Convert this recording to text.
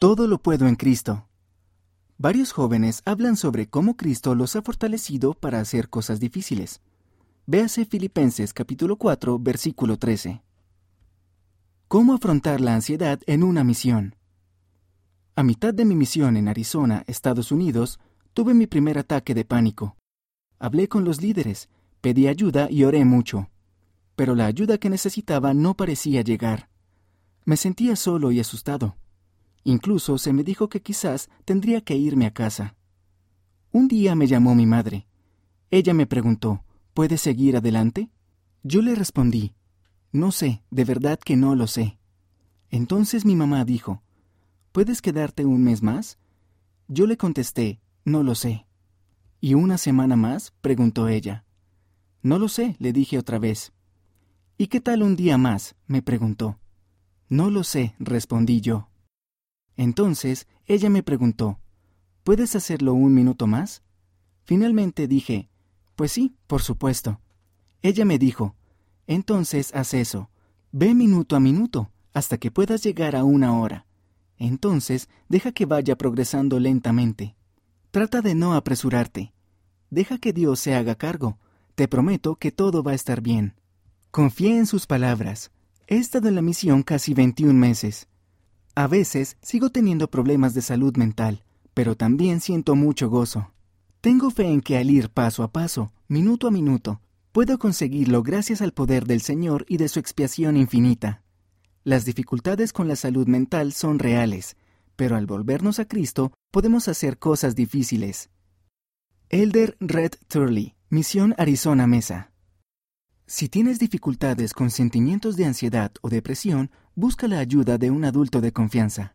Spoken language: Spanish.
Todo lo puedo en Cristo. Varios jóvenes hablan sobre cómo Cristo los ha fortalecido para hacer cosas difíciles. Véase Filipenses capítulo 4, versículo 13. ¿Cómo afrontar la ansiedad en una misión? A mitad de mi misión en Arizona, Estados Unidos, tuve mi primer ataque de pánico. Hablé con los líderes, pedí ayuda y oré mucho. Pero la ayuda que necesitaba no parecía llegar. Me sentía solo y asustado. Incluso se me dijo que quizás tendría que irme a casa. Un día me llamó mi madre. Ella me preguntó, ¿Puedes seguir adelante? Yo le respondí, No sé, de verdad que no lo sé. Entonces mi mamá dijo, ¿Puedes quedarte un mes más? Yo le contesté, No lo sé. ¿Y una semana más? preguntó ella. No lo sé, le dije otra vez. ¿Y qué tal un día más? me preguntó. No lo sé, respondí yo. Entonces ella me preguntó, ¿Puedes hacerlo un minuto más? Finalmente dije, Pues sí, por supuesto. Ella me dijo, Entonces haz eso. Ve minuto a minuto, hasta que puedas llegar a una hora. Entonces deja que vaya progresando lentamente. Trata de no apresurarte. Deja que Dios se haga cargo. Te prometo que todo va a estar bien. Confía en sus palabras. He estado en la misión casi 21 meses. A veces sigo teniendo problemas de salud mental, pero también siento mucho gozo. Tengo fe en que al ir paso a paso, minuto a minuto, puedo conseguirlo gracias al poder del Señor y de su expiación infinita. Las dificultades con la salud mental son reales, pero al volvernos a Cristo podemos hacer cosas difíciles. Elder Red Turley, Misión Arizona Mesa. Si tienes dificultades con sentimientos de ansiedad o depresión, busca la ayuda de un adulto de confianza.